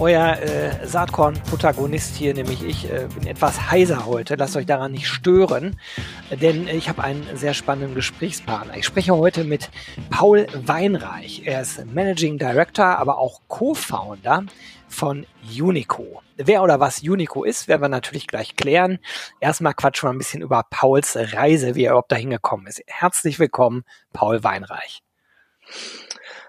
euer äh, Saatkorn-Protagonist hier, nämlich ich, äh, bin etwas heiser heute. Lasst euch daran nicht stören, denn ich habe einen sehr spannenden Gesprächspartner. Ich spreche heute mit Paul Weinreich. Er ist Managing Director, aber auch Co-Founder von Unico. Wer oder was Unico ist, werden wir natürlich gleich klären. Erstmal quatschen wir ein bisschen über Pauls Reise, wie er überhaupt dahin gekommen ist. Herzlich willkommen, Paul Weinreich.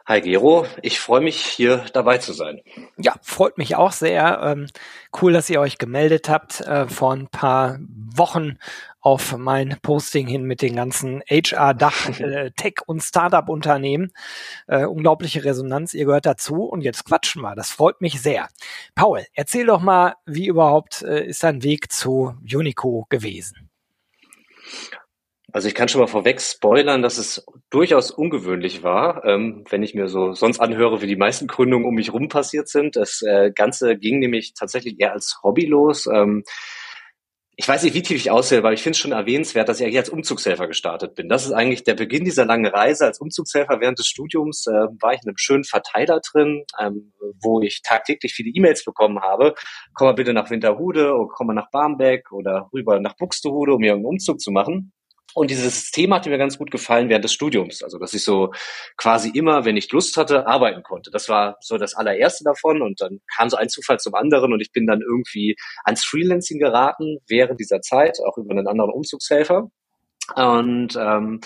Hi Gero, ich freue mich hier dabei zu sein. Ja, freut mich auch sehr. Ähm, cool, dass ihr euch gemeldet habt äh, vor ein paar Wochen auf mein Posting hin mit den ganzen HR-Dach, äh, Tech- und Startup-Unternehmen. Äh, unglaubliche Resonanz, ihr gehört dazu und jetzt quatschen wir. Das freut mich sehr. Paul, erzähl doch mal, wie überhaupt äh, ist dein Weg zu Unico gewesen? Also ich kann schon mal vorweg spoilern, dass es durchaus ungewöhnlich war, ähm, wenn ich mir so sonst anhöre, wie die meisten Gründungen um mich rum passiert sind. Das äh, Ganze ging nämlich tatsächlich eher als Hobby los. Ähm, ich weiß nicht, wie tief ich aussehe, aber ich finde es schon erwähnenswert, dass ich eigentlich als Umzugshelfer gestartet bin. Das ist eigentlich der Beginn dieser langen Reise. Als Umzugshelfer während des Studiums äh, war ich in einem schönen Verteiler drin, ähm, wo ich tagtäglich viele E-Mails bekommen habe. Komm mal bitte nach Winterhude oder komm mal nach Barmbek oder rüber nach Buxtehude, um mir einen Umzug zu machen. Und dieses System hat mir ganz gut gefallen während des Studiums. Also, dass ich so quasi immer, wenn ich Lust hatte, arbeiten konnte. Das war so das allererste davon. Und dann kam so ein Zufall zum anderen und ich bin dann irgendwie ans Freelancing geraten während dieser Zeit, auch über einen anderen Umzugshelfer. Und ähm,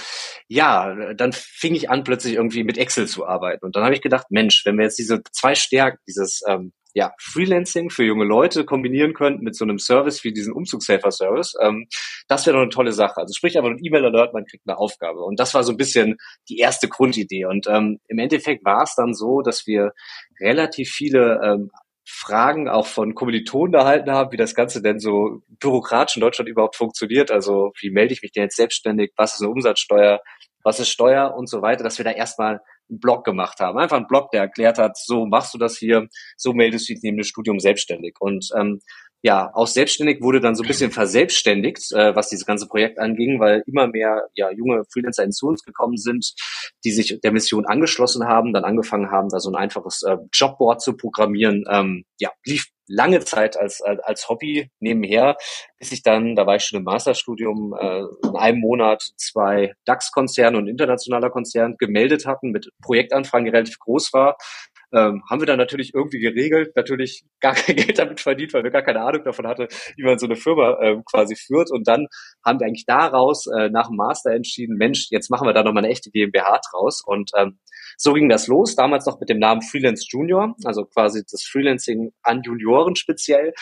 ja, dann fing ich an, plötzlich irgendwie mit Excel zu arbeiten. Und dann habe ich gedacht, Mensch, wenn wir jetzt diese zwei Stärken, dieses ähm, ja, Freelancing für junge Leute kombinieren könnten mit so einem Service wie diesen Umzugshelfer-Service, ähm, das wäre doch eine tolle Sache. Also sprich einfach ein E-Mail-Alert, man kriegt eine Aufgabe. Und das war so ein bisschen die erste Grundidee. Und ähm, im Endeffekt war es dann so, dass wir relativ viele ähm, Fragen auch von Kommilitonen erhalten haben, wie das Ganze denn so bürokratisch in Deutschland überhaupt funktioniert. Also wie melde ich mich denn jetzt selbstständig? Was ist eine Umsatzsteuer? Was ist Steuer und so weiter, dass wir da erstmal einen Blog gemacht haben. Einfach einen Blog, der erklärt hat, so machst du das hier, so meldest du dich neben dem Studium selbstständig. Und ähm, ja, aus selbstständig wurde dann so ein bisschen verselbstständigt, äh, was dieses ganze Projekt anging, weil immer mehr ja, junge Freelancer zu uns gekommen sind, die sich der Mission angeschlossen haben, dann angefangen haben, da so ein einfaches äh, Jobboard zu programmieren. Ähm, ja, lief lange Zeit als, als, als Hobby nebenher, bis ich dann, da war ich schon im Masterstudium, äh, in einem Monat zwei DAX-Konzerne und internationaler Konzern gemeldet hatten mit Projektanfragen, die relativ groß war ähm, haben wir dann natürlich irgendwie geregelt, natürlich gar kein Geld damit verdient, weil wir gar keine Ahnung davon hatten, wie man so eine Firma ähm, quasi führt. Und dann haben wir eigentlich daraus äh, nach dem Master entschieden, Mensch, jetzt machen wir da nochmal eine echte GmbH draus. Und ähm, so ging das los, damals noch mit dem Namen Freelance Junior, also quasi das Freelancing an Junioren speziell.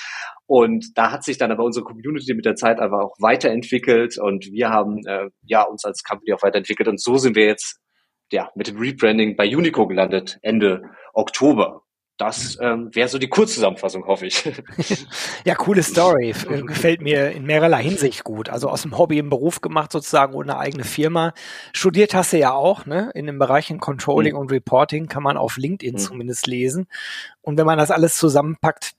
Und da hat sich dann aber unsere Community mit der Zeit einfach auch weiterentwickelt und wir haben äh, ja uns als Company auch weiterentwickelt. Und so sind wir jetzt ja, mit dem Rebranding bei Unico gelandet, Ende Oktober. Das ähm, wäre so die Kurzzusammenfassung, hoffe ich. ja, coole Story. Gefällt mir in mehrerlei Hinsicht gut. Also aus dem Hobby im Beruf gemacht, sozusagen ohne eigene Firma. Studiert hast du ja auch, ne? In den Bereichen Controlling mhm. und Reporting kann man auf LinkedIn mhm. zumindest lesen. Und wenn man das alles zusammenpackt,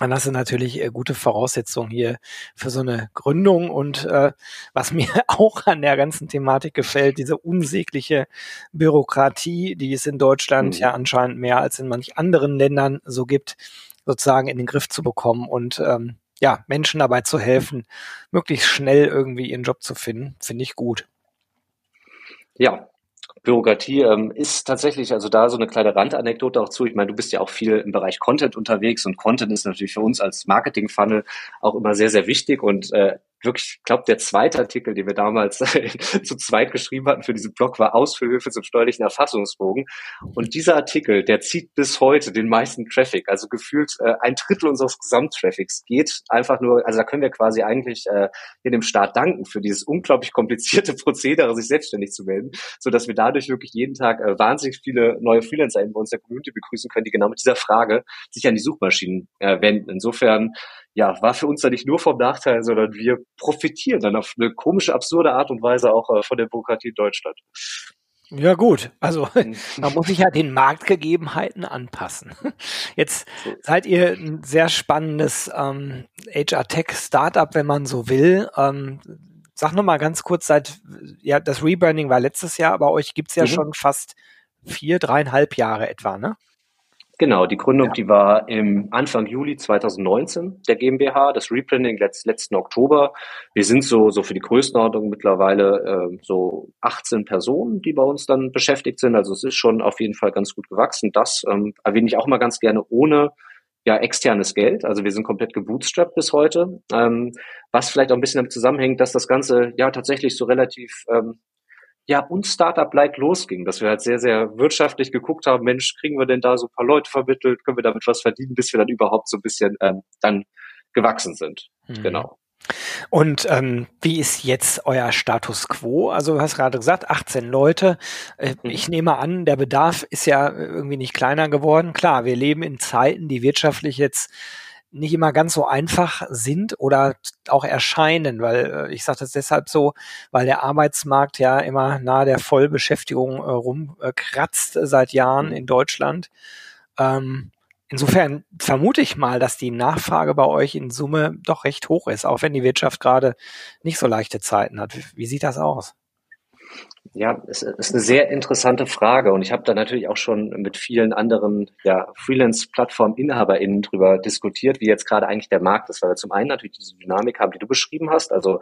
dann hast du natürlich äh, gute Voraussetzungen hier für so eine Gründung. Und äh, was mir auch an der ganzen Thematik gefällt, diese unsägliche Bürokratie, die es in Deutschland mhm. ja anscheinend mehr als in manch anderen Ländern so gibt, sozusagen in den Griff zu bekommen und ähm, ja, Menschen dabei zu helfen, möglichst schnell irgendwie ihren Job zu finden, finde ich gut. Ja, Bürokratie ähm, ist tatsächlich, also da so eine kleine Randanekdote auch zu. Ich meine, du bist ja auch viel im Bereich Content unterwegs und Content ist natürlich für uns als Marketing-Funnel auch immer sehr, sehr wichtig und äh, wirklich, ich glaube, der zweite Artikel, den wir damals zu zweit geschrieben hatten für diesen Blog, war Ausführhilfe zum steuerlichen Erfassungsbogen. Und dieser Artikel, der zieht bis heute den meisten Traffic. Also gefühlt äh, ein Drittel unseres Gesamttraffics geht einfach nur, also da können wir quasi eigentlich äh, in dem Staat danken für dieses unglaublich komplizierte Prozedere, sich selbstständig zu melden, so dass wir dadurch wirklich jeden Tag äh, wahnsinnig viele neue Freelancer in uns der Community begrüßen können, die genau mit dieser Frage sich an die Suchmaschinen äh, wenden. Insofern ja, war für uns da nicht nur vom Nachteil, sondern wir profitieren dann auf eine komische, absurde Art und Weise auch äh, von der Bürokratie in Deutschland. Ja gut, also man muss sich ja den Marktgegebenheiten anpassen. Jetzt seid ihr ein sehr spannendes ähm, HR-Tech-Startup, wenn man so will. Ähm, sag noch mal ganz kurz, seit ja das Rebranding war letztes Jahr, aber euch gibt's ja mhm. schon fast vier, dreieinhalb Jahre etwa, ne? Genau, die Gründung, ja. die war im Anfang Juli 2019 der GmbH, das Rebranding letzt, letzten Oktober. Wir sind so, so für die Größenordnung mittlerweile äh, so 18 Personen, die bei uns dann beschäftigt sind. Also es ist schon auf jeden Fall ganz gut gewachsen. Das ähm, erwähne ich auch mal ganz gerne ohne ja, externes Geld. Also wir sind komplett gebootstrapped bis heute. Ähm, was vielleicht auch ein bisschen damit zusammenhängt, dass das Ganze ja tatsächlich so relativ ähm, ja, uns Startup-like losging, dass wir halt sehr, sehr wirtschaftlich geguckt haben, Mensch, kriegen wir denn da so ein paar Leute vermittelt, können wir damit was verdienen, bis wir dann überhaupt so ein bisschen ähm, dann gewachsen sind. Mhm. Genau. Und ähm, wie ist jetzt euer Status quo? Also du hast gerade gesagt, 18 Leute. Äh, mhm. Ich nehme an, der Bedarf ist ja irgendwie nicht kleiner geworden. Klar, wir leben in Zeiten, die wirtschaftlich jetzt nicht immer ganz so einfach sind oder auch erscheinen, weil äh, ich sage das deshalb so, weil der Arbeitsmarkt ja immer nahe der Vollbeschäftigung äh, rumkratzt äh, seit Jahren mhm. in Deutschland. Ähm, insofern vermute ich mal, dass die Nachfrage bei euch in Summe doch recht hoch ist, auch wenn die Wirtschaft gerade nicht so leichte Zeiten hat. Wie, wie sieht das aus? Ja, es ist eine sehr interessante Frage und ich habe da natürlich auch schon mit vielen anderen ja, Freelance-Plattform-InhaberInnen drüber diskutiert, wie jetzt gerade eigentlich der Markt ist, weil wir zum einen natürlich diese Dynamik haben, die du beschrieben hast. Also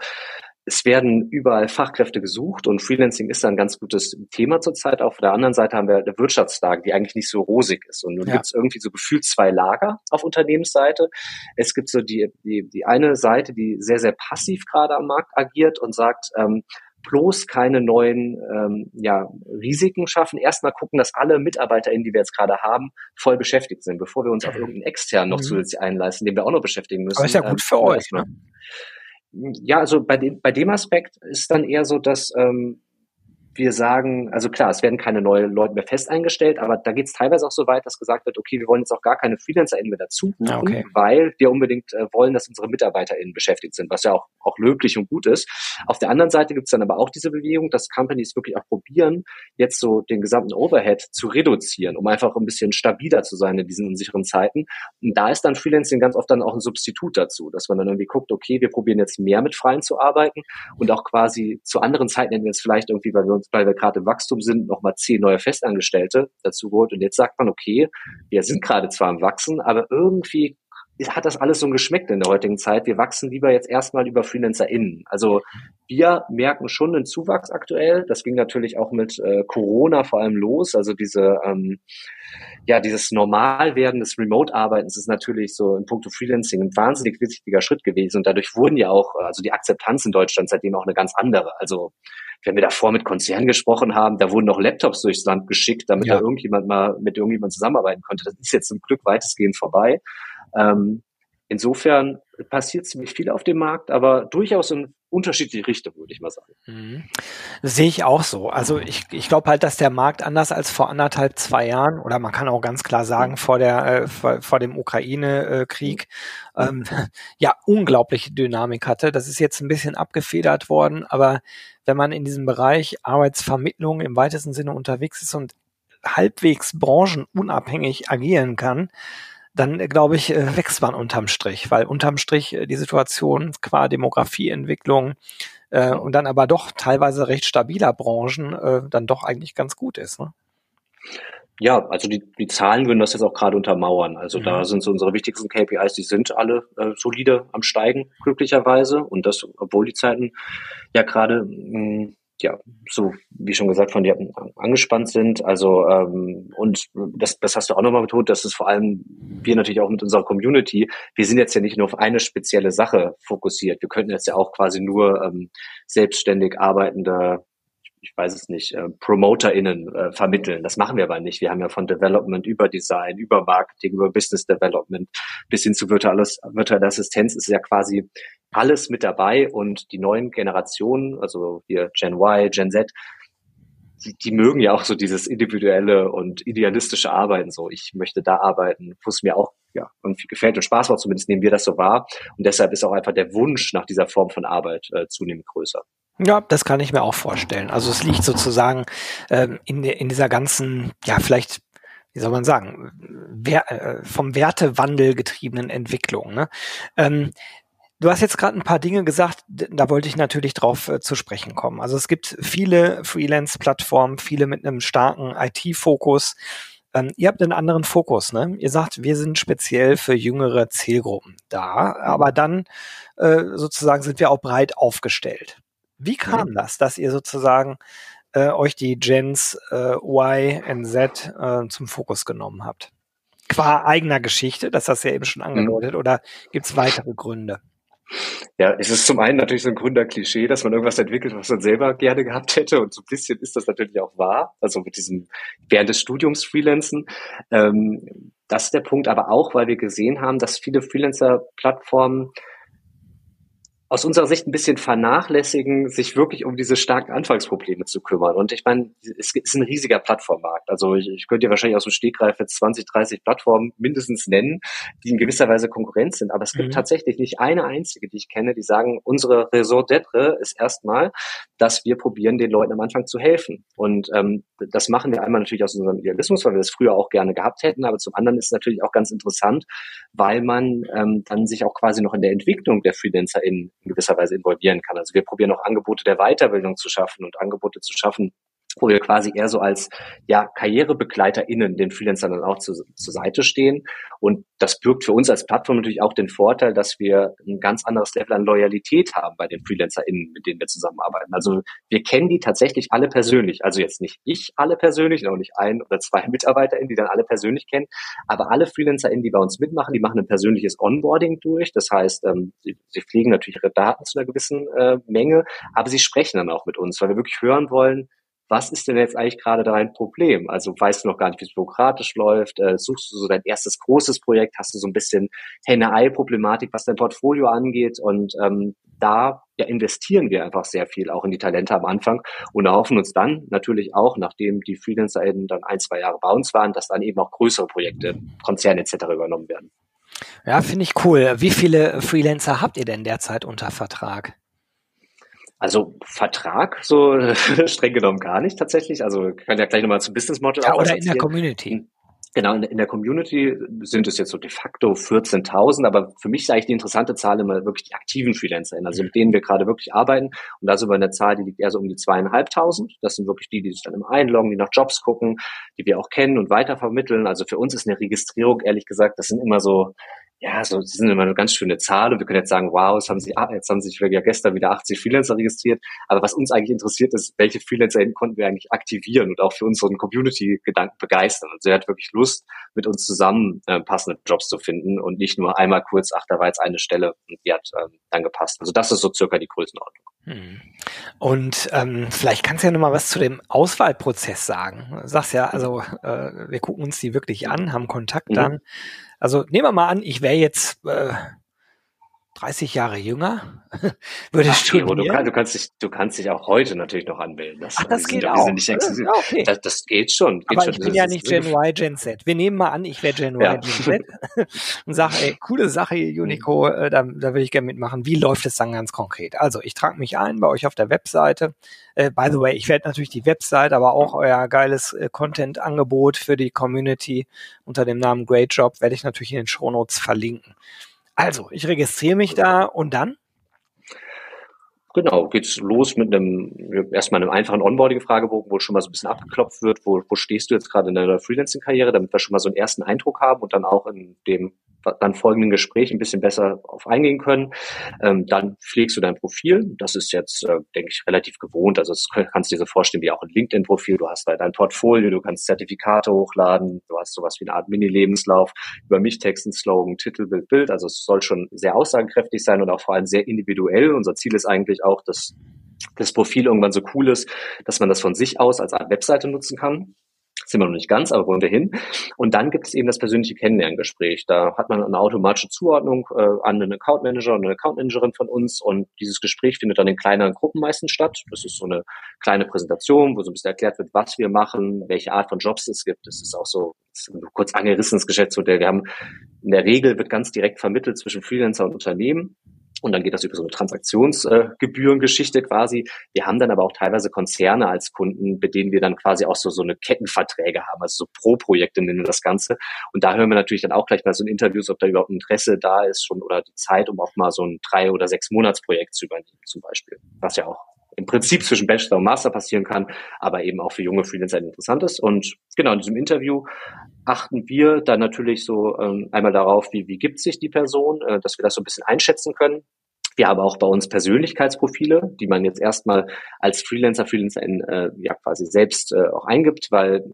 es werden überall Fachkräfte gesucht und Freelancing ist da ein ganz gutes Thema zurzeit. Auf der anderen Seite haben wir eine Wirtschaftslage, die eigentlich nicht so rosig ist. Und nun ja. gibt es irgendwie so gefühlt zwei Lager auf Unternehmensseite. Es gibt so die, die, die eine Seite, die sehr, sehr passiv gerade am Markt agiert und sagt, ähm, bloß keine neuen ähm, ja, Risiken schaffen. Erstmal gucken, dass alle MitarbeiterInnen, die wir jetzt gerade haben, voll beschäftigt sind, bevor wir uns auf irgendeinen externen noch mhm. zusätzlich einleisten, den wir auch noch beschäftigen müssen. Aber ist ja gut ähm, für euch. Ne? Ja, also bei dem, bei dem Aspekt ist dann eher so, dass ähm, wir sagen, also klar, es werden keine neuen Leute mehr fest eingestellt, aber da geht es teilweise auch so weit, dass gesagt wird, okay, wir wollen jetzt auch gar keine FreelancerInnen mehr dazu buchen, okay. weil wir unbedingt äh, wollen, dass unsere MitarbeiterInnen beschäftigt sind, was ja auch, auch löblich und gut ist. Auf der anderen Seite gibt es dann aber auch diese Bewegung, dass Companies wirklich auch probieren, jetzt so den gesamten Overhead zu reduzieren, um einfach ein bisschen stabiler zu sein in diesen unsicheren Zeiten. Und da ist dann Freelancing ganz oft dann auch ein Substitut dazu, dass man dann irgendwie guckt, okay, wir probieren jetzt mehr mit Freien zu arbeiten und auch quasi zu anderen Zeiten, wenn wir jetzt vielleicht irgendwie, weil wir uns, weil wir gerade im Wachstum sind, nochmal zehn neue Festangestellte dazu geholt. Und jetzt sagt man, okay, wir sind gerade zwar im Wachsen, aber irgendwie hat das alles so ein Geschmäck in der heutigen Zeit. Wir wachsen lieber jetzt erstmal über FreelancerInnen. Also wir merken schon einen Zuwachs aktuell. Das ging natürlich auch mit äh, Corona vor allem los. Also diese, ähm, ja, dieses Normalwerden des Remote-Arbeitens ist natürlich so in puncto Freelancing ein wahnsinnig wichtiger Schritt gewesen. Und dadurch wurden ja auch, also die Akzeptanz in Deutschland seitdem auch eine ganz andere. Also wenn wir davor mit Konzernen gesprochen haben, da wurden noch Laptops durchs Land geschickt, damit ja. da irgendjemand mal mit irgendjemand zusammenarbeiten konnte. Das ist jetzt zum Glück weitestgehend vorbei. Ähm, insofern passiert ziemlich viel auf dem Markt, aber durchaus in unterschiedliche Richtungen, würde ich mal sagen. Mhm. Sehe ich auch so. Also ich, ich glaube halt, dass der Markt anders als vor anderthalb, zwei Jahren oder man kann auch ganz klar sagen, vor der äh, vor, vor dem Ukraine-Krieg ähm, ja unglaubliche Dynamik hatte. Das ist jetzt ein bisschen abgefedert worden, aber wenn man in diesem Bereich Arbeitsvermittlung im weitesten Sinne unterwegs ist und halbwegs branchenunabhängig agieren kann, dann äh, glaube ich, äh, wächst man unterm Strich, weil unterm Strich äh, die Situation qua Demografieentwicklung äh, und dann aber doch teilweise recht stabiler Branchen äh, dann doch eigentlich ganz gut ist. Ne? Ja, also die, die Zahlen würden das jetzt auch gerade untermauern. Also mhm. da sind so unsere wichtigsten KPIs, die sind alle äh, solide am Steigen, glücklicherweise. Und das, obwohl die Zeiten ja gerade hm, ja, so wie schon gesagt, von dir angespannt sind. Also ähm, und das, das hast du auch nochmal betont, dass es vor allem wir natürlich auch mit unserer Community, wir sind jetzt ja nicht nur auf eine spezielle Sache fokussiert. Wir könnten jetzt ja auch quasi nur ähm, selbstständig arbeitende ich weiß es nicht, äh, PromoterInnen äh, vermitteln. Das machen wir aber nicht. Wir haben ja von Development über Design, über Marketing, über Business Development bis hin zu virtuelles, virtuelle Assistenz ist ja quasi alles mit dabei und die neuen Generationen, also hier Gen Y, Gen Z, die, die mögen ja auch so dieses individuelle und idealistische Arbeiten. So, ich möchte da arbeiten, wo es mir auch ja irgendwie gefällt und Spaß macht. Zumindest nehmen wir das so wahr. Und deshalb ist auch einfach der Wunsch nach dieser Form von Arbeit äh, zunehmend größer. Ja, das kann ich mir auch vorstellen. Also es liegt sozusagen ähm, in, in dieser ganzen, ja, vielleicht, wie soll man sagen, wer, äh, vom Wertewandel getriebenen Entwicklung. Ne? Ähm, Du hast jetzt gerade ein paar Dinge gesagt, da wollte ich natürlich drauf äh, zu sprechen kommen. Also es gibt viele Freelance-Plattformen, viele mit einem starken IT-Fokus. Ähm, ihr habt einen anderen Fokus, ne? Ihr sagt, wir sind speziell für jüngere Zielgruppen da, aber dann äh, sozusagen sind wir auch breit aufgestellt. Wie kam mhm. das, dass ihr sozusagen äh, euch die Gens äh, Y und Z äh, zum Fokus genommen habt? Qua eigener Geschichte, das hast du ja eben schon mhm. angedeutet, mhm. oder gibt es weitere Gründe? Ja, es ist zum einen natürlich so ein Gründerklischee, dass man irgendwas entwickelt, was man selber gerne gehabt hätte. Und so ein bisschen ist das natürlich auch wahr. Also mit diesem während des Studiums Freelancen. Ähm, das ist der Punkt, aber auch, weil wir gesehen haben, dass viele Freelancer-Plattformen aus unserer Sicht ein bisschen vernachlässigen, sich wirklich um diese starken Anfangsprobleme zu kümmern. Und ich meine, es ist ein riesiger Plattformmarkt. Also ich, ich könnte dir wahrscheinlich aus dem Stegreif jetzt 20, 30 Plattformen mindestens nennen, die in gewisser Weise Konkurrenz sind. Aber es gibt mhm. tatsächlich nicht eine einzige, die ich kenne, die sagen, unsere Raison d'être ist erstmal, dass wir probieren, den Leuten am Anfang zu helfen. Und ähm, das machen wir einmal natürlich aus unserem Idealismus, weil wir das früher auch gerne gehabt hätten. Aber zum anderen ist es natürlich auch ganz interessant, weil man ähm, dann sich auch quasi noch in der Entwicklung der FreelancerInnen in gewisser Weise involvieren kann. Also wir probieren auch Angebote der Weiterbildung zu schaffen und Angebote zu schaffen, wo wir quasi eher so als ja, KarrierebegleiterInnen den Freelancern dann auch zu, zur Seite stehen. Und das birgt für uns als Plattform natürlich auch den Vorteil, dass wir ein ganz anderes Level an Loyalität haben bei den FreelancerInnen, mit denen wir zusammenarbeiten. Also wir kennen die tatsächlich alle persönlich. Also jetzt nicht ich alle persönlich, auch nicht ein oder zwei MitarbeiterInnen, die dann alle persönlich kennen, aber alle FreelancerInnen, die bei uns mitmachen, die machen ein persönliches Onboarding durch. Das heißt, ähm, sie, sie pflegen natürlich ihre Daten zu einer gewissen äh, Menge, aber sie sprechen dann auch mit uns, weil wir wirklich hören wollen, was ist denn jetzt eigentlich gerade dein Problem? Also weißt du noch gar nicht, wie es bürokratisch läuft, äh, suchst du so dein erstes großes Projekt, hast du so ein bisschen Henne-Ei-Problematik, was dein Portfolio angeht und ähm, da ja, investieren wir einfach sehr viel auch in die Talente am Anfang und erhoffen uns dann natürlich auch, nachdem die Freelancer dann ein, zwei Jahre bei uns waren, dass dann eben auch größere Projekte, Konzerne etc. übernommen werden. Ja, finde ich cool. Wie viele Freelancer habt ihr denn derzeit unter Vertrag? Also Vertrag so streng genommen gar nicht tatsächlich. Also wir können ja gleich nochmal zum Business Model. Ja, oder in der Community. Genau, in, in, der Community sind es jetzt so de facto 14.000, aber für mich ist eigentlich die interessante Zahl immer wirklich die aktiven FreelancerInnen, also mit denen wir gerade wirklich arbeiten. Und da sind wir in der Zahl, die liegt eher so um die zweieinhalbtausend. Das sind wirklich die, die sich dann immer einloggen, die nach Jobs gucken, die wir auch kennen und weitervermitteln. Also für uns ist eine Registrierung, ehrlich gesagt, das sind immer so ja, so, das sind immer eine ganz schöne Zahl und wir können jetzt sagen, wow, jetzt haben sie, ah, jetzt haben sich ja gestern wieder 80 Freelancer registriert. Aber was uns eigentlich interessiert ist, welche Freelancer konnten wir eigentlich aktivieren und auch für unseren Community-Gedanken begeistern. Also er hat wirklich Lust, mit uns zusammen äh, passende Jobs zu finden und nicht nur einmal kurz, ach, da war jetzt eine Stelle und die hat ähm, dann gepasst. Also das ist so circa die Größenordnung. Hm. Und ähm, vielleicht kannst du ja noch mal was zu dem Auswahlprozess sagen. Du sagst ja, also äh, wir gucken uns die wirklich an, haben Kontakt mhm. dann. Also nehmen wir mal an, ich wäre jetzt äh, 30 Jahre jünger, würde Ach, studieren. Du, kann, du, kannst dich, du kannst dich auch heute natürlich noch anmelden. Das, Ach, das geht auch. Nicht exklusiv. Ja, okay. das, das geht schon. Geht Aber schon. ich bin das ja nicht Gen Y, Gen Z. Wir nehmen mal an, ich wäre Gen ja. Y, Gen Z und sage, ey, coole Sache, Unico, äh, da, da will ich gerne mitmachen. Wie läuft es dann ganz konkret? Also, ich trage mich ein bei euch auf der Webseite. Äh, by the way, ich werde natürlich die Website, aber auch euer geiles äh, Content-Angebot für die Community unter dem Namen Great Job werde ich natürlich in den Shownotes verlinken. Also, ich registriere mich da und dann? Genau, geht's los mit einem erstmal einem einfachen Onboarding-Fragebogen, wo schon mal so ein bisschen abgeklopft wird, wo, wo stehst du jetzt gerade in deiner Freelancing-Karriere, damit wir schon mal so einen ersten Eindruck haben und dann auch in dem dann folgenden Gespräch ein bisschen besser auf eingehen können. Ähm, dann pflegst du dein Profil. Das ist jetzt, äh, denke ich, relativ gewohnt. Also das kannst du dir so vorstellen wie auch ein LinkedIn-Profil. Du hast da dein Portfolio, du kannst Zertifikate hochladen, du hast sowas wie eine Art Mini-Lebenslauf, über mich Texten, Slogan, Titel, Bild, Bild. Also es soll schon sehr aussagekräftig sein und auch vor allem sehr individuell. Unser Ziel ist eigentlich auch, dass das Profil irgendwann so cool ist, dass man das von sich aus als Art Webseite nutzen kann. Sind wir noch nicht ganz, aber wollen wir hin. Und dann gibt es eben das persönliche Kennenlerngespräch. Da hat man eine automatische Zuordnung äh, an einen Account Manager und eine Account Managerin von uns und dieses Gespräch findet dann in kleineren Gruppen meistens statt. Das ist so eine kleine Präsentation, wo so ein bisschen erklärt wird, was wir machen, welche Art von Jobs es gibt. Das ist auch so ist kurz angerissenes Geschäftsmodell. Wir haben in der Regel wird ganz direkt vermittelt zwischen Freelancer und Unternehmen. Und dann geht das über so eine Transaktionsgebührengeschichte äh, quasi. Wir haben dann aber auch teilweise Konzerne als Kunden, mit denen wir dann quasi auch so, so eine Kettenverträge haben, also so Pro-Projekte nennen wir das Ganze. Und da hören wir natürlich dann auch gleich mal so ein Interviews, ob da überhaupt Interesse da ist schon oder die Zeit, um auch mal so ein drei- oder sechs Monatsprojekt zu übernehmen zum Beispiel. Was ja auch im Prinzip zwischen Bachelor und Master passieren kann, aber eben auch für junge Freelancer interessant ist. Und genau in diesem Interview achten wir dann natürlich so ähm, einmal darauf, wie, wie gibt sich die Person, äh, dass wir das so ein bisschen einschätzen können. Wir haben auch bei uns Persönlichkeitsprofile, die man jetzt erstmal als Freelancer, Freelancerin äh, ja quasi selbst äh, auch eingibt, weil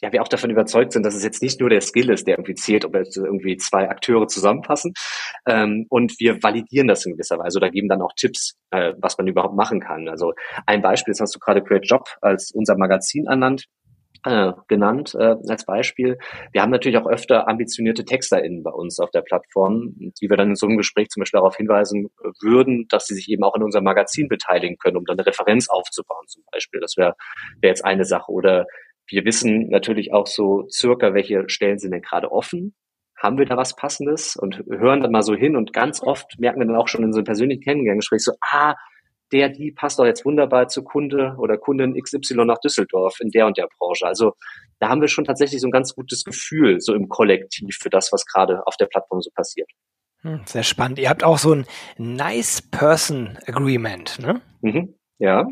ja, wir auch davon überzeugt sind, dass es jetzt nicht nur der Skill ist, der irgendwie zählt, ob jetzt irgendwie zwei Akteure zusammenpassen. Ähm, und wir validieren das in gewisser Weise oder geben dann auch Tipps, äh, was man überhaupt machen kann. Also ein Beispiel, das hast du gerade Create Job als unser Magazin ernannt äh, genannt äh, als Beispiel. Wir haben natürlich auch öfter ambitionierte TexterInnen bei uns auf der Plattform, die wir dann in so einem Gespräch zum Beispiel darauf hinweisen würden, dass sie sich eben auch in unserem Magazin beteiligen können, um dann eine Referenz aufzubauen zum Beispiel. Das wäre wär jetzt eine Sache. Oder wir wissen natürlich auch so circa, welche Stellen sind denn gerade offen. Haben wir da was Passendes? Und hören dann mal so hin und ganz oft merken wir dann auch schon in so einem persönlichen Kennenlerngespräch so, ah, der, die passt doch jetzt wunderbar zu Kunde oder Kundin XY nach Düsseldorf in der und der Branche. Also da haben wir schon tatsächlich so ein ganz gutes Gefühl so im Kollektiv für das, was gerade auf der Plattform so passiert. Hm, sehr spannend. Ihr habt auch so ein Nice Person Agreement, ne? Mhm. Ja,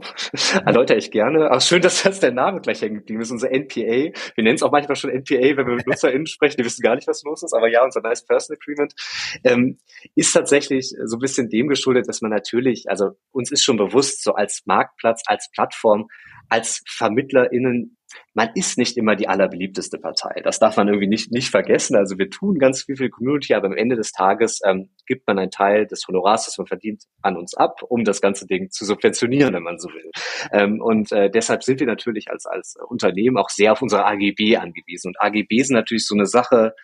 erläutere ich gerne. Aber schön, dass das der Name gleich hängen geblieben ist. Unser NPA. Wir nennen es auch manchmal schon NPA, wenn wir mit NutzerInnen sprechen. Die wissen gar nicht, was los ist. Aber ja, unser Nice Person Agreement ähm, ist tatsächlich so ein bisschen dem geschuldet, dass man natürlich, also uns ist schon bewusst, so als Marktplatz, als Plattform, als VermittlerInnen man ist nicht immer die allerbeliebteste Partei. Das darf man irgendwie nicht, nicht vergessen. Also wir tun ganz viel für die Community, aber am Ende des Tages ähm, gibt man einen Teil des Honorars, das man verdient, an uns ab, um das ganze Ding zu subventionieren, wenn man so will. Ähm, und äh, deshalb sind wir natürlich als, als Unternehmen auch sehr auf unsere AGB angewiesen. Und AGB sind natürlich so eine Sache,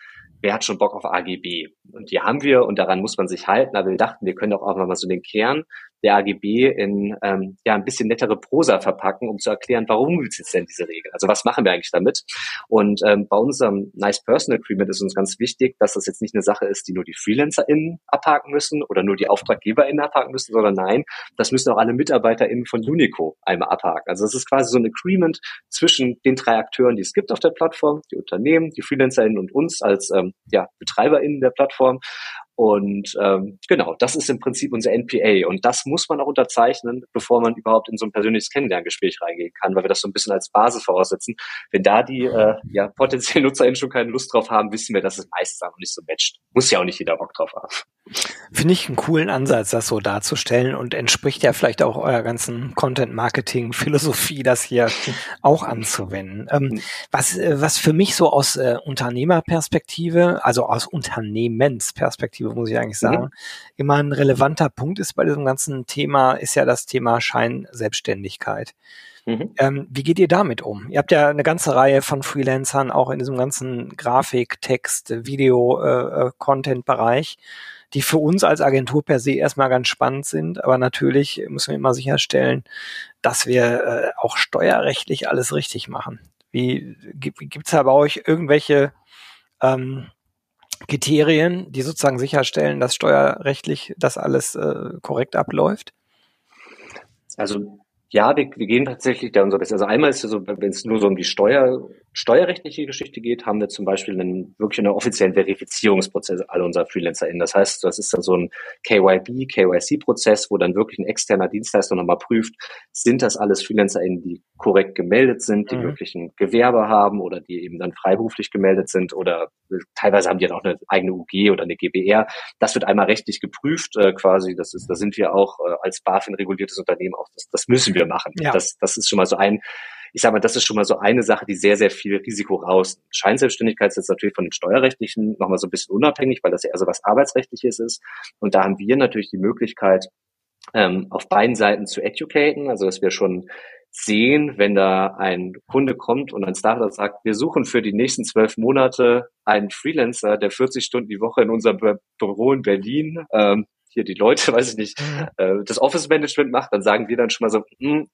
wer hat schon Bock auf AGB? Und die haben wir und daran muss man sich halten. Aber wir dachten, wir können auch einfach mal so den Kern der AGB in ähm, ja ein bisschen nettere Prosa verpacken, um zu erklären, warum gibt es denn diese Regel? Also was machen wir eigentlich damit? Und ähm, bei unserem Nice Personal Agreement ist uns ganz wichtig, dass das jetzt nicht eine Sache ist, die nur die FreelancerInnen abhaken müssen oder nur die AuftraggeberInnen abhaken müssen, sondern nein, das müssen auch alle MitarbeiterInnen von Unico einmal abhaken. Also das ist quasi so ein Agreement zwischen den drei Akteuren, die es gibt auf der Plattform, die Unternehmen, die FreelancerInnen und uns als ähm, ja, BetreiberInnen der Plattform. Und ähm, genau, das ist im Prinzip unser NPA. Und das muss man auch unterzeichnen, bevor man überhaupt in so ein persönliches Kennenlerngespräch reingehen kann, weil wir das so ein bisschen als Basis voraussetzen. Wenn da die äh, ja, potenziellen NutzerInnen schon keine Lust drauf haben, wissen wir, dass es meistens auch nicht so matcht. Muss ja auch nicht jeder Bock drauf haben. Finde ich einen coolen Ansatz, das so darzustellen und entspricht ja vielleicht auch eurer ganzen Content-Marketing-Philosophie, das hier auch anzuwenden. Ähm, hm. was, äh, was für mich so aus äh, Unternehmerperspektive, also aus Unternehmensperspektive muss ich eigentlich mhm. sagen, mhm. immer ein relevanter Punkt ist bei diesem ganzen Thema, ist ja das Thema Scheinselbstständigkeit. Mhm. Ähm, wie geht ihr damit um? Ihr habt ja eine ganze Reihe von Freelancern auch in diesem ganzen Grafik, Text, Video, äh, äh Content-Bereich die für uns als Agentur per se erstmal ganz spannend sind. Aber natürlich müssen wir immer sicherstellen, dass wir äh, auch steuerrechtlich alles richtig machen. Wie gibt es da bei euch irgendwelche ähm, Kriterien, die sozusagen sicherstellen, dass steuerrechtlich das alles äh, korrekt abläuft? Also ja, wir, wir gehen tatsächlich da unser Bestes. Also einmal ist es so, wenn es nur so um die Steuer, steuerrechtliche Geschichte geht, haben wir zum Beispiel einen, wirklich einen offiziellen Verifizierungsprozess alle unserer FreelancerInnen. Das heißt, das ist dann so ein KYB, KYC-Prozess, wo dann wirklich ein externer Dienstleister nochmal prüft, sind das alles FreelancerInnen, die korrekt gemeldet sind, die mhm. wirklich ein Gewerbe haben oder die eben dann freiberuflich gemeldet sind oder teilweise haben die dann auch eine eigene UG oder eine GBR. Das wird einmal rechtlich geprüft, äh, quasi. Das ist, da sind wir auch äh, als BaFin reguliertes Unternehmen auch. Das, das müssen wir machen. Ja. Das, das ist schon mal so ein ich sage mal, das ist schon mal so eine Sache, die sehr, sehr viel Risiko raus. Scheinselbstständigkeit ist jetzt natürlich von den Steuerrechtlichen nochmal so ein bisschen unabhängig, weil das ja eher so was Arbeitsrechtliches ist. Und da haben wir natürlich die Möglichkeit, ähm, auf beiden Seiten zu educaten, also dass wir schon sehen, wenn da ein Kunde kommt und ein Startup sagt, wir suchen für die nächsten zwölf Monate einen Freelancer, der 40 Stunden die Woche in unserem Büro in Berlin, ähm, hier die Leute, weiß ich nicht, mhm. äh, das Office Management macht, dann sagen wir dann schon mal so, hm,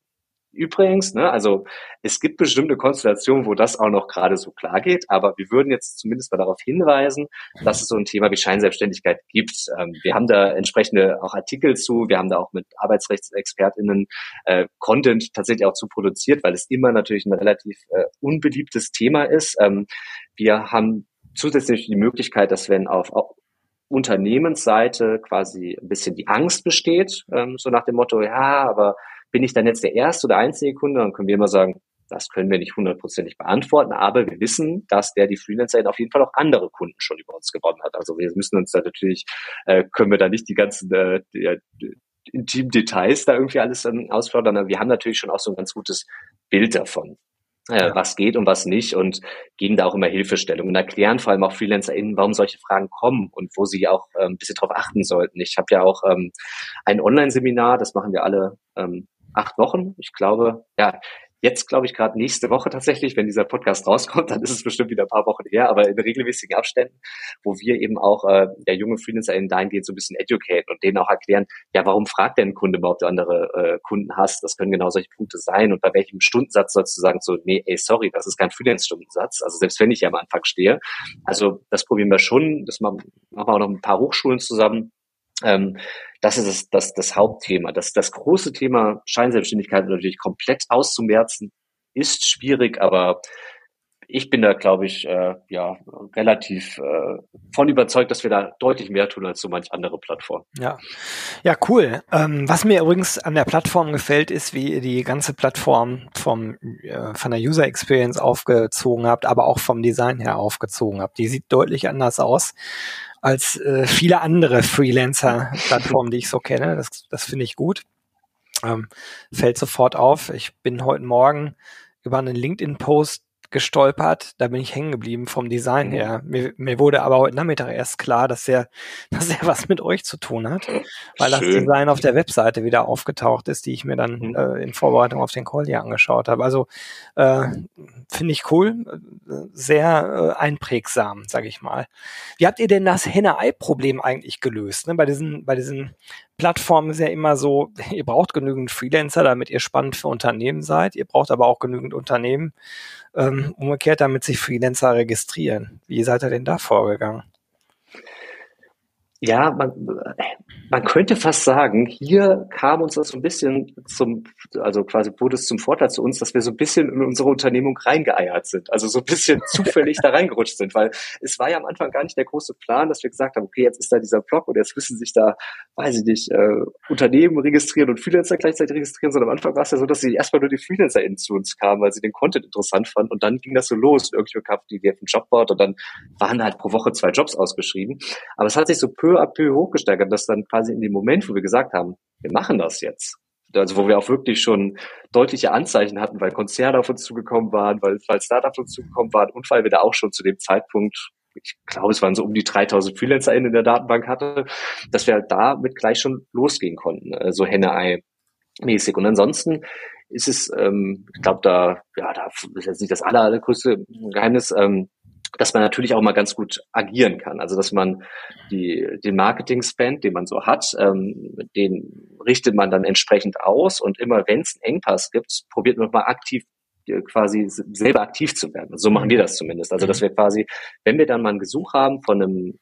Übrigens, ne, also es gibt bestimmte Konstellationen, wo das auch noch gerade so klar geht, aber wir würden jetzt zumindest mal darauf hinweisen, dass es so ein Thema wie Scheinselbstständigkeit gibt. Ähm, wir haben da entsprechende auch Artikel zu, wir haben da auch mit ArbeitsrechtsexpertInnen äh, Content tatsächlich auch zu produziert, weil es immer natürlich ein relativ äh, unbeliebtes Thema ist. Ähm, wir haben zusätzlich die Möglichkeit, dass wenn auf Unternehmensseite quasi ein bisschen die Angst besteht, ähm, so nach dem Motto, ja, aber bin ich dann jetzt der erste oder einzige Kunde? Dann können wir immer sagen, das können wir nicht hundertprozentig beantworten, aber wir wissen, dass der die Freelancer auf jeden Fall auch andere Kunden schon über uns gewonnen hat. Also wir müssen uns da natürlich, äh, können wir da nicht die ganzen äh, die, die intimen Details da irgendwie alles ausfordern, aber wir haben natürlich schon auch so ein ganz gutes Bild davon. Äh, ja. was geht und was nicht und geben da auch immer Hilfestellung und erklären vor allem auch FreelancerInnen, warum solche Fragen kommen und wo sie auch ähm, ein bisschen drauf achten sollten. Ich habe ja auch ähm, ein Online-Seminar, das machen wir alle ähm, acht Wochen. Ich glaube, ja, jetzt glaube ich gerade nächste Woche tatsächlich, wenn dieser Podcast rauskommt, dann ist es bestimmt wieder ein paar Wochen her, aber in regelmäßigen Abständen, wo wir eben auch äh, der junge Freelancer in dahingehend so ein bisschen educate und denen auch erklären, ja, warum fragt denn ein Kunde überhaupt, du andere äh, Kunden hast? Das können genau solche Punkte sein und bei welchem Stundensatz sollst du sagen, so, nee, ey, sorry, das ist kein Freelance-Stundensatz, also selbst wenn ich ja am Anfang stehe. Also das probieren wir schon, das machen wir auch noch ein paar Hochschulen zusammen, ähm, das ist das, das, das Hauptthema. Das, das große Thema Scheinselbstständigkeit natürlich komplett auszumerzen ist schwierig, aber ich bin da, glaube ich, äh, ja relativ äh, von überzeugt, dass wir da deutlich mehr tun als so manch andere Plattform. Ja, ja, cool. Ähm, was mir übrigens an der Plattform gefällt, ist, wie ihr die ganze Plattform vom äh, von der User Experience aufgezogen habt, aber auch vom Design her aufgezogen habt. Die sieht deutlich anders aus als äh, viele andere Freelancer-Plattformen, die ich so kenne. Das, das finde ich gut. Ähm, fällt sofort auf. Ich bin heute Morgen über einen LinkedIn-Post gestolpert. Da bin ich hängen geblieben vom Design mhm. her. Mir, mir wurde aber heute Nachmittag erst klar, dass er, dass er was mit euch zu tun hat, weil Schön. das Design auf der Webseite wieder aufgetaucht ist, die ich mir dann mhm. äh, in Vorbereitung auf den Call hier angeschaut habe. Also äh, finde ich cool, sehr äh, einprägsam, sage ich mal. Wie habt ihr denn das Henne-Ei-Problem eigentlich gelöst? Ne? Bei diesen, bei diesen Plattformen ist ja immer so, ihr braucht genügend Freelancer, damit ihr spannend für Unternehmen seid. Ihr braucht aber auch genügend Unternehmen, ähm, umgekehrt, damit sich Freelancer registrieren. Wie seid ihr denn da vorgegangen? Ja, man, man könnte fast sagen, hier kam uns das so ein bisschen zum, also quasi wurde es zum Vorteil zu uns, dass wir so ein bisschen in unsere Unternehmung reingeeiert sind, also so ein bisschen zufällig da reingerutscht sind, weil es war ja am Anfang gar nicht der große Plan, dass wir gesagt haben, okay, jetzt ist da dieser Blog und jetzt müssen sich da, weiß ich nicht, äh, Unternehmen registrieren und Freelancer gleichzeitig registrieren, sondern am Anfang war es ja so, dass sie erstmal nur die FreelancerInnen zu uns kamen, weil sie den Content interessant fanden und dann ging das so los. Irgendjemand kam die auf den Jobboard und dann waren halt pro Woche zwei Jobs ausgeschrieben. Aber es hat sich so peu à peu hochgesteigert, dass dann quasi in dem Moment, wo wir gesagt haben, wir machen das jetzt, also wo wir auch wirklich schon deutliche Anzeichen hatten, weil Konzerne auf uns zugekommen waren, weil, weil Startups auf uns zugekommen waren und weil wir da auch schon zu dem Zeitpunkt, ich glaube, es waren so um die 3000 FreelancerInnen in der Datenbank hatte, dass wir halt damit gleich schon losgehen konnten, so also Henne-Ei mäßig. Und ansonsten ist es, ähm, ich glaube, da, ja, da ist jetzt nicht das aller, allergrößte Geheimnis, ähm, dass man natürlich auch mal ganz gut agieren kann. Also dass man die, den Marketing-Spend, den man so hat, ähm, den richtet man dann entsprechend aus und immer wenn es einen Engpass gibt, probiert man mal aktiv äh, quasi selber aktiv zu werden. So machen wir das zumindest. Also dass mhm. wir quasi, wenn wir dann mal ein Gesuch haben von einem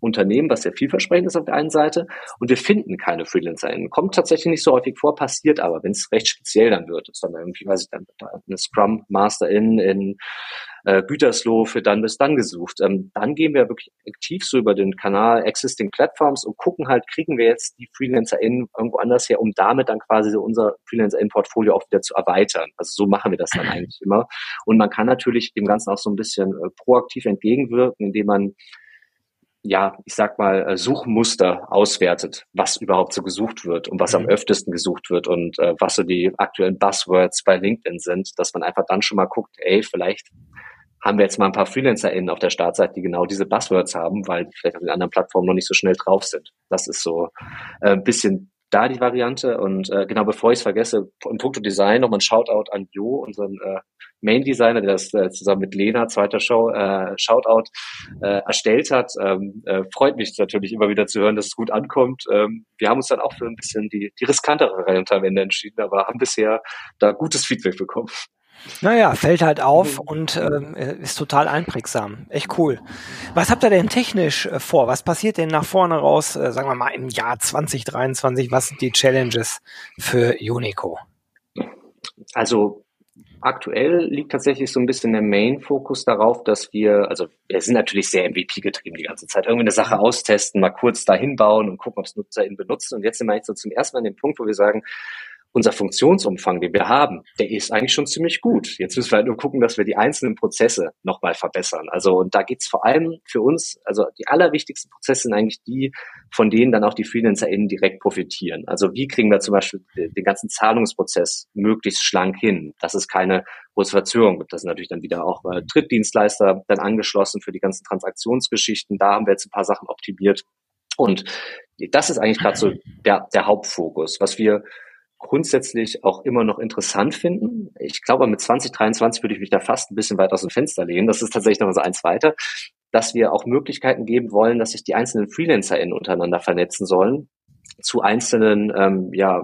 Unternehmen, was sehr vielversprechend ist auf der einen Seite, und wir finden keine FreelancerInnen. Kommt tatsächlich nicht so häufig vor, passiert aber, wenn es recht speziell dann wird, ist dann irgendwie, weiß ich, dann eine Scrum Masterin in äh, Gütersloh für dann bis dann gesucht. Ähm, dann gehen wir wirklich aktiv so über den Kanal Existing Platforms und gucken halt, kriegen wir jetzt die FreelancerInnen irgendwo anders her, um damit dann quasi so unser FreelancerInnen-Portfolio auch wieder zu erweitern. Also so machen wir das dann eigentlich immer. Und man kann natürlich dem Ganzen auch so ein bisschen äh, proaktiv entgegenwirken, indem man ja, ich sag mal, äh, Suchmuster auswertet, was überhaupt so gesucht wird und was mhm. am öftesten gesucht wird und äh, was so die aktuellen Buzzwords bei LinkedIn sind, dass man einfach dann schon mal guckt, ey, vielleicht haben wir jetzt mal ein paar FreelancerInnen auf der Startseite, die genau diese Buzzwords haben, weil die vielleicht auf den anderen Plattformen noch nicht so schnell drauf sind. Das ist so äh, ein bisschen da die Variante. Und äh, genau bevor ich es vergesse, im Punkto Design nochmal ein Shoutout an Jo, unseren äh, Main Designer, der das äh, zusammen mit Lena, zweiter Show, äh, Shoutout, äh, erstellt hat. Ähm, äh, freut mich natürlich immer wieder zu hören, dass es gut ankommt. Ähm, wir haben uns dann auch für ein bisschen die, die riskantere Variante am Ende entschieden, aber haben bisher da gutes Feedback bekommen. Naja, fällt halt auf mhm. und ähm, äh, ist total einprägsam. Echt cool. Was habt ihr denn technisch äh, vor? Was passiert denn nach vorne raus, äh, sagen wir mal im Jahr 2023? Was sind die Challenges für Unico? Also aktuell liegt tatsächlich so ein bisschen der Main-Fokus darauf, dass wir, also wir sind natürlich sehr MVP-getrieben die ganze Zeit, irgendwie eine Sache austesten, mal kurz dahin bauen und gucken, ob es NutzerInnen benutzen. Und jetzt sind wir eigentlich so zum ersten Mal an dem Punkt, wo wir sagen, unser Funktionsumfang, den wir haben, der ist eigentlich schon ziemlich gut. Jetzt müssen wir halt nur gucken, dass wir die einzelnen Prozesse nochmal verbessern. Also und da geht's vor allem für uns, also die allerwichtigsten Prozesse sind eigentlich die, von denen dann auch die FreelancerInnen direkt profitieren. Also wie kriegen wir zum Beispiel den ganzen Zahlungsprozess möglichst schlank hin, dass es keine große Verzögerung gibt. Das sind natürlich dann wieder auch äh, Drittdienstleister dann angeschlossen für die ganzen Transaktionsgeschichten. Da haben wir jetzt ein paar Sachen optimiert. Und das ist eigentlich gerade so der, der Hauptfokus. Was wir grundsätzlich auch immer noch interessant finden. Ich glaube, mit 2023 würde ich mich da fast ein bisschen weit aus dem Fenster lehnen. Das ist tatsächlich noch so eins weiter, dass wir auch Möglichkeiten geben wollen, dass sich die einzelnen FreelancerInnen untereinander vernetzen sollen zu einzelnen, ähm, ja,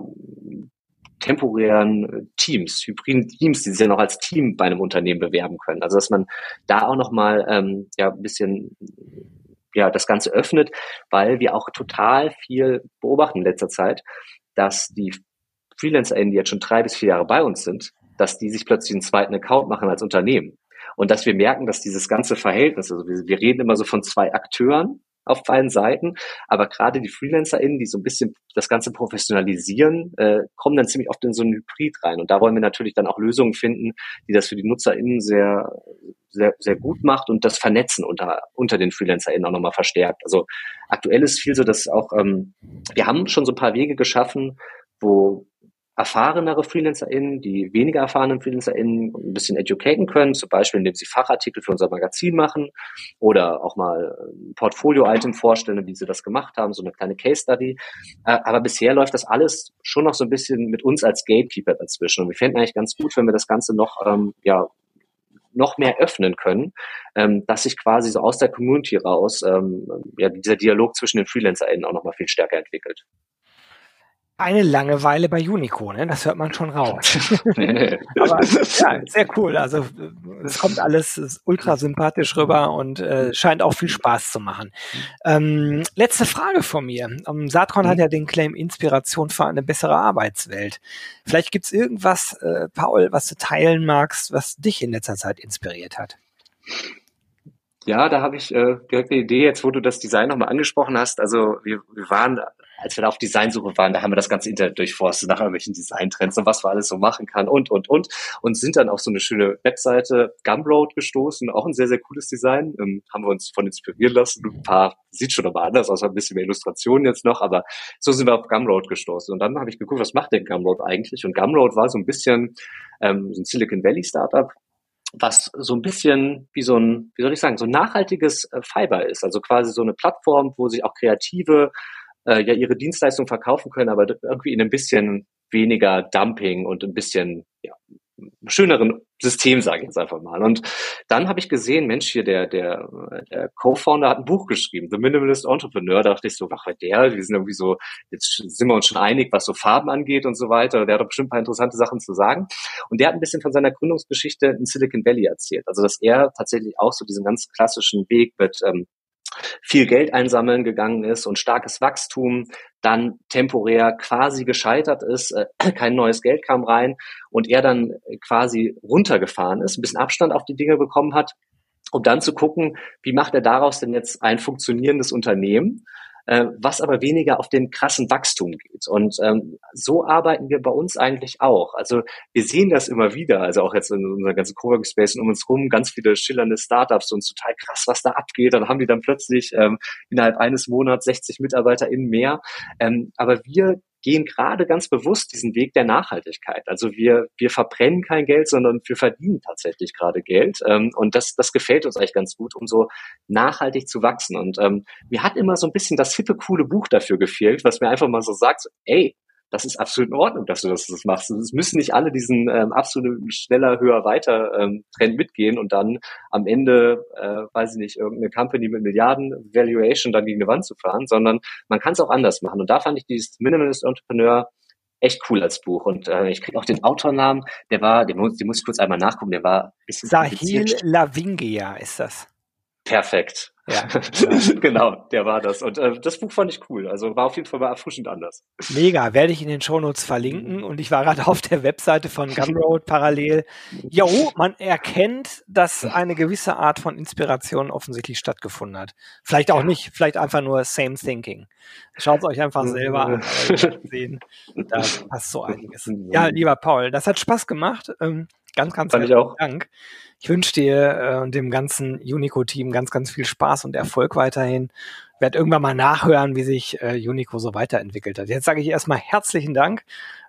temporären Teams, hybriden Teams, die sich ja noch als Team bei einem Unternehmen bewerben können. Also dass man da auch noch mal ähm, ja ein bisschen ja das Ganze öffnet, weil wir auch total viel beobachten in letzter Zeit, dass die FreelancerInnen, die jetzt schon drei bis vier Jahre bei uns sind, dass die sich plötzlich einen zweiten Account machen als Unternehmen. Und dass wir merken, dass dieses ganze Verhältnis, also wir, wir reden immer so von zwei Akteuren auf beiden Seiten, aber gerade die FreelancerInnen, die so ein bisschen das Ganze professionalisieren, äh, kommen dann ziemlich oft in so einen Hybrid rein. Und da wollen wir natürlich dann auch Lösungen finden, die das für die NutzerInnen sehr, sehr, sehr gut macht und das Vernetzen unter, unter den FreelancerInnen auch nochmal verstärkt. Also aktuell ist viel so, dass auch, ähm, wir haben schon so ein paar Wege geschaffen, wo erfahrenere FreelancerInnen, die weniger erfahrenen FreelancerInnen ein bisschen educaten können, zum Beispiel indem sie Fachartikel für unser Magazin machen oder auch mal ein Portfolio-Item vorstellen, wie sie das gemacht haben, so eine kleine Case-Study. Äh, aber bisher läuft das alles schon noch so ein bisschen mit uns als Gatekeeper dazwischen. Und wir fänden eigentlich ganz gut, wenn wir das Ganze noch, ähm, ja, noch mehr öffnen können, ähm, dass sich quasi so aus der Community raus ähm, ja, dieser Dialog zwischen den FreelancerInnen auch noch mal viel stärker entwickelt eine Langeweile bei Unico, ne? Das hört man schon raus. Aber ja, sehr cool. Also es kommt alles ultra sympathisch rüber und äh, scheint auch viel Spaß zu machen. Ähm, letzte Frage von mir. Um, ähm, Satron mhm. hat ja den Claim Inspiration für eine bessere Arbeitswelt. Vielleicht gibt's irgendwas, äh, Paul, was du teilen magst, was dich in letzter Zeit inspiriert hat. Ja, da habe ich äh, direkt eine Idee, jetzt wo du das Design nochmal angesprochen hast. Also wir, wir waren als wir da auf Designsuche waren, da haben wir das ganze Internet durchforstet nach irgendwelchen Designtrends und was man alles so machen kann und, und, und. Und sind dann auf so eine schöne Webseite Gumroad gestoßen, auch ein sehr, sehr cooles Design. Ähm, haben wir uns von inspirieren lassen. Ein paar, sieht schon aber anders aus, ein bisschen mehr Illustrationen jetzt noch, aber so sind wir auf Gumroad gestoßen. Und dann habe ich geguckt, was macht denn Gumroad eigentlich? Und Gumroad war so ein bisschen ähm, so ein Silicon Valley Startup, was so ein bisschen wie so ein, wie soll ich sagen, so ein nachhaltiges äh, Fiber ist. Also quasi so eine Plattform, wo sich auch Kreative äh, ja ihre Dienstleistung verkaufen können, aber irgendwie in ein bisschen weniger Dumping und ein bisschen ja, schöneren System, sage ich jetzt einfach mal. Und dann habe ich gesehen, Mensch, hier der, der, der Co-Founder hat ein Buch geschrieben, The Minimalist Entrepreneur. Da dachte ich so, ach, der, wir sind irgendwie so, jetzt sind wir uns schon einig, was so Farben angeht und so weiter. Der hat doch bestimmt ein paar interessante Sachen zu sagen. Und der hat ein bisschen von seiner Gründungsgeschichte in Silicon Valley erzählt. Also, dass er tatsächlich auch so diesen ganz klassischen Weg mit ähm, viel Geld einsammeln gegangen ist und starkes Wachstum, dann temporär quasi gescheitert ist, äh, kein neues Geld kam rein und er dann quasi runtergefahren ist, ein bisschen Abstand auf die Dinge bekommen hat, um dann zu gucken, wie macht er daraus denn jetzt ein funktionierendes Unternehmen äh, was aber weniger auf den krassen Wachstum geht. Und ähm, so arbeiten wir bei uns eigentlich auch. Also wir sehen das immer wieder, also auch jetzt in unserer ganzen Coworking Space und um uns rum ganz viele schillernde Startups und total krass, was da abgeht. Dann haben die dann plötzlich ähm, innerhalb eines Monats 60 MitarbeiterInnen mehr. Ähm, aber wir gehen gerade ganz bewusst diesen Weg der Nachhaltigkeit. Also wir, wir verbrennen kein Geld, sondern wir verdienen tatsächlich gerade Geld. Ähm, und das, das gefällt uns eigentlich ganz gut, um so nachhaltig zu wachsen. Und ähm, mir hat immer so ein bisschen das hippe, coole Buch dafür gefehlt, was mir einfach mal so sagt, so, ey, das ist absolut in Ordnung, dass du das, das machst. Es müssen nicht alle diesen ähm, absoluten schneller, höher, weiter ähm, Trend mitgehen und dann am Ende, äh, weiß ich nicht, irgendeine Company mit Milliarden Valuation dann gegen eine Wand zu fahren, sondern man kann es auch anders machen. Und da fand ich dieses Minimalist Entrepreneur echt cool als Buch. Und äh, ich kriege auch den Autornamen, der war, den muss, den muss ich kurz einmal nachgucken, der war Sahil Lavingia ist das. Perfekt. Ja, genau, der war das. Und äh, das Buch fand ich cool. Also war auf jeden Fall mal erfrischend anders. Mega, werde ich in den Shownotes verlinken. Und ich war gerade auf der Webseite von Gumroad parallel. Jo, man erkennt, dass eine gewisse Art von Inspiration offensichtlich stattgefunden hat. Vielleicht auch nicht, vielleicht einfach nur Same Thinking. Schaut es euch einfach selber an. sehen, da passt so einiges. Ja, lieber Paul, das hat Spaß gemacht. Ähm, ganz, ganz herzlichen Dank. Ich wünsche dir äh, und dem ganzen Unico-Team ganz, ganz viel Spaß und Erfolg weiterhin. Werd irgendwann mal nachhören, wie sich äh, Unico so weiterentwickelt hat. Jetzt sage ich erstmal herzlichen Dank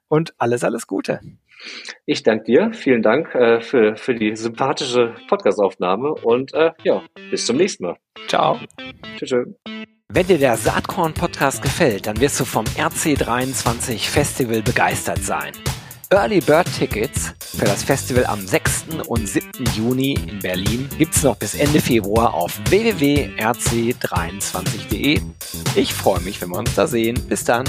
und alles, alles Gute. Ich danke dir. Vielen Dank äh, für, für die sympathische Podcastaufnahme und äh, ja, bis zum nächsten Mal. Ciao. Tschüss. Wenn dir der Saatkorn-Podcast gefällt, dann wirst du vom RC23 Festival begeistert sein. Early Bird Tickets für das Festival am 6. und 7. Juni in Berlin gibt es noch bis Ende Februar auf www.rc23.de. Ich freue mich, wenn wir uns da sehen. Bis dann.